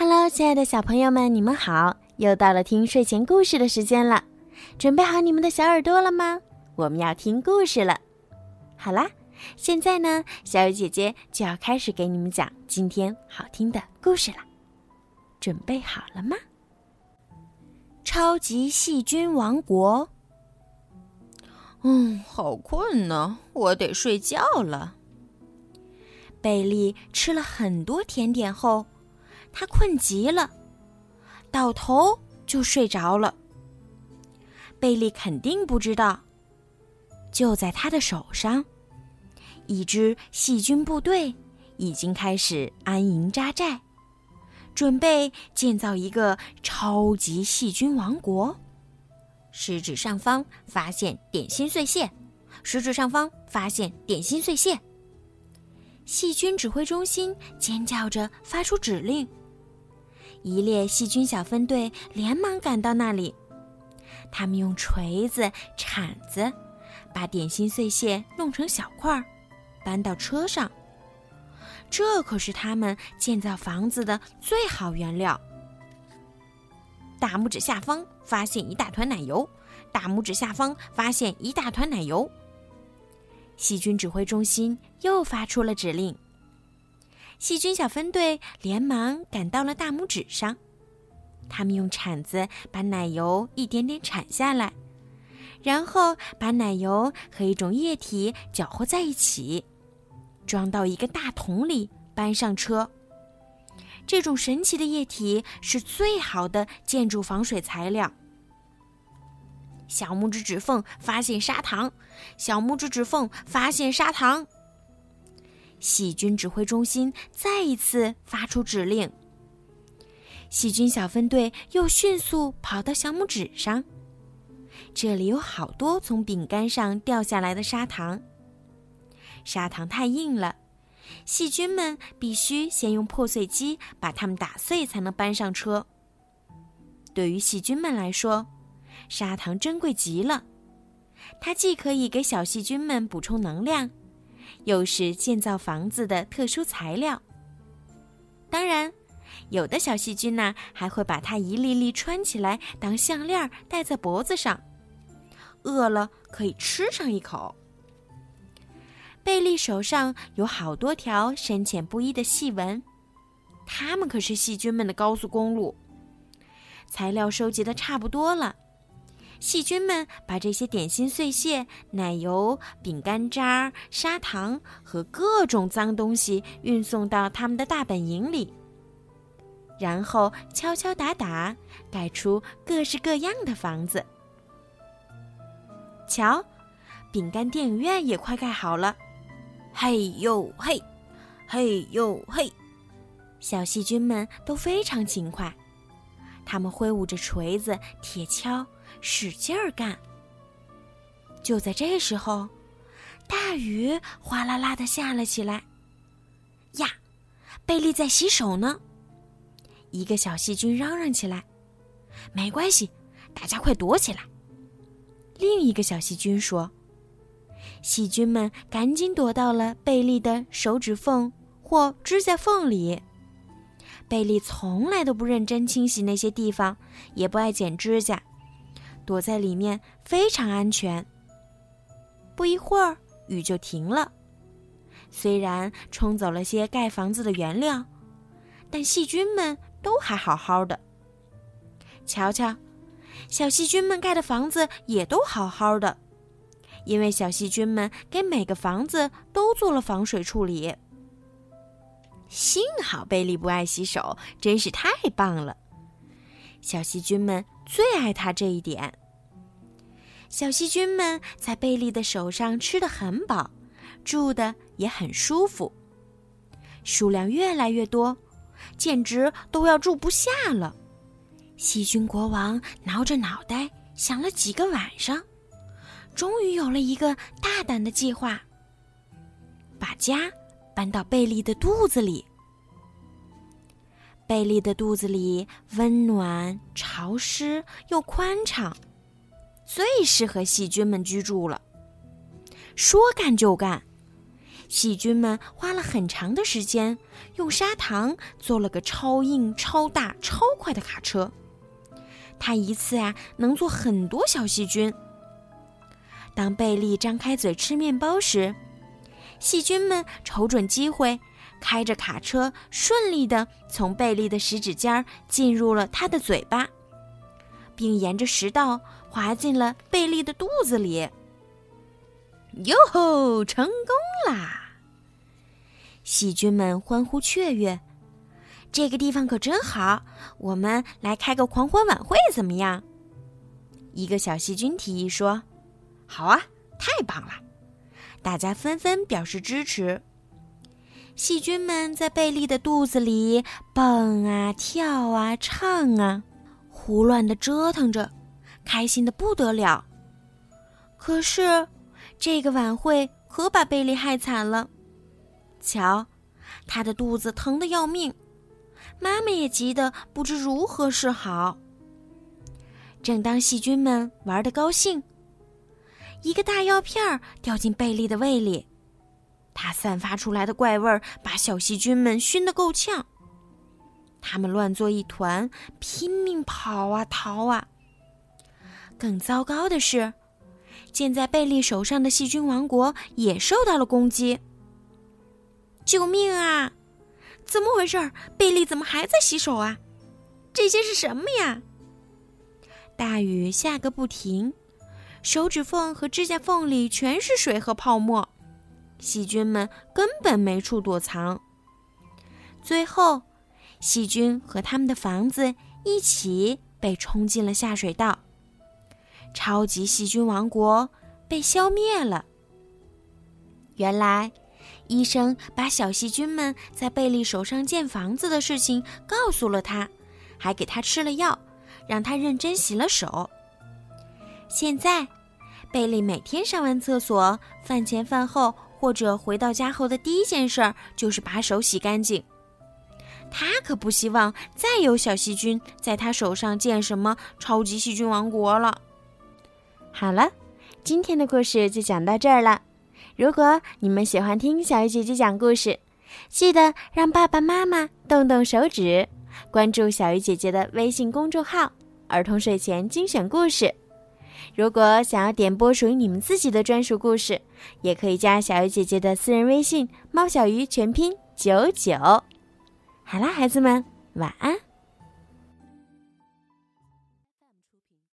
Hello，亲爱的小朋友们，你们好！又到了听睡前故事的时间了，准备好你们的小耳朵了吗？我们要听故事了。好啦，现在呢，小雨姐姐就要开始给你们讲今天好听的故事了。准备好了吗？超级细菌王国。嗯，好困呢，我得睡觉了。贝利吃了很多甜点后。他困极了，倒头就睡着了。贝利肯定不知道，就在他的手上，一支细菌部队已经开始安营扎寨，准备建造一个超级细菌王国。食指上方发现点心碎屑，食指上方发现点心碎屑。细菌指挥中心尖叫着发出指令，一列细菌小分队连忙赶到那里。他们用锤子、铲子把点心碎屑弄成小块儿，搬到车上。这可是他们建造房子的最好原料。大拇指下方发现一大团奶油，大拇指下方发现一大团奶油。细菌指挥中心又发出了指令。细菌小分队连忙赶到了大拇指上，他们用铲子把奶油一点点铲下来，然后把奶油和一种液体搅和在一起，装到一个大桶里，搬上车。这种神奇的液体是最好的建筑防水材料。小拇指指缝发现砂糖，小拇指指缝发现砂糖。细菌指挥中心再一次发出指令。细菌小分队又迅速跑到小拇指上，这里有好多从饼干上掉下来的砂糖。砂糖太硬了，细菌们必须先用破碎机把它们打碎，才能搬上车。对于细菌们来说，砂糖珍贵极了，它既可以给小细菌们补充能量，又是建造房子的特殊材料。当然，有的小细菌呢，还会把它一粒粒穿起来当项链戴在脖子上，饿了可以吃上一口。贝利手上有好多条深浅不一的细纹，它们可是细菌们的高速公路。材料收集的差不多了。细菌们把这些点心碎屑、奶油、饼干渣、砂糖和各种脏东西运送到他们的大本营里，然后敲敲打打盖出各式各样的房子。瞧，饼干电影院也快盖好了！嘿呦嘿，嘿呦嘿，小细菌们都非常勤快，他们挥舞着锤子、铁锹。使劲儿干。就在这时候，大雨哗啦啦的下了起来。呀，贝利在洗手呢！一个小细菌嚷嚷起来：“没关系，大家快躲起来！”另一个小细菌说：“细菌们赶紧躲到了贝利的手指缝或指甲缝里。”贝利从来都不认真清洗那些地方，也不爱剪指甲。躲在里面非常安全。不一会儿，雨就停了。虽然冲走了些盖房子的原料，但细菌们都还好好的。瞧瞧，小细菌们盖的房子也都好好的，因为小细菌们给每个房子都做了防水处理。幸好贝利不爱洗手，真是太棒了。小细菌们最爱他这一点。小细菌们在贝利的手上吃得很饱，住的也很舒服，数量越来越多，简直都要住不下了。细菌国王挠着脑袋想了几个晚上，终于有了一个大胆的计划：把家搬到贝利的肚子里。贝利的肚子里温暖、潮湿又宽敞。最适合细菌们居住了。说干就干，细菌们花了很长的时间，用砂糖做了个超硬、超大、超快的卡车。它一次啊能做很多小细菌。当贝利张开嘴吃面包时，细菌们瞅准机会，开着卡车顺利地从贝利的食指尖进入了他的嘴巴，并沿着食道滑进了贝利的肚子里。哟吼！成功啦！细菌们欢呼雀跃。这个地方可真好，我们来开个狂欢晚会怎么样？一个小细菌提议说：“好啊，太棒了！”大家纷纷表示支持。细菌们在贝利的肚子里蹦啊跳啊唱啊，胡乱的折腾着，开心的不得了。可是，这个晚会可把贝利害惨了。瞧，他的肚子疼得要命。妈妈也急得不知如何是好。正当细菌们玩得高兴，一个大药片掉进贝利的胃里，它散发出来的怪味儿把小细菌们熏得够呛。它们乱作一团，拼命跑啊逃啊。更糟糕的是，建在贝利手上的细菌王国也受到了攻击。救命啊！怎么回事？贝利怎么还在洗手啊？这些是什么呀？大雨下个不停，手指缝和指甲缝里全是水和泡沫，细菌们根本没处躲藏。最后，细菌和他们的房子一起被冲进了下水道，超级细菌王国被消灭了。原来。医生把小细菌们在贝利手上建房子的事情告诉了他，还给他吃了药，让他认真洗了手。现在，贝利每天上完厕所、饭前饭后或者回到家后的第一件事儿就是把手洗干净。他可不希望再有小细菌在他手上建什么超级细菌王国了。好了，今天的故事就讲到这儿了。如果你们喜欢听小鱼姐姐讲故事，记得让爸爸妈妈动动手指，关注小鱼姐姐的微信公众号“儿童睡前精选故事”。如果想要点播属于你们自己的专属故事，也可以加小鱼姐姐的私人微信“猫小鱼”全拼九九。好啦，孩子们，晚安。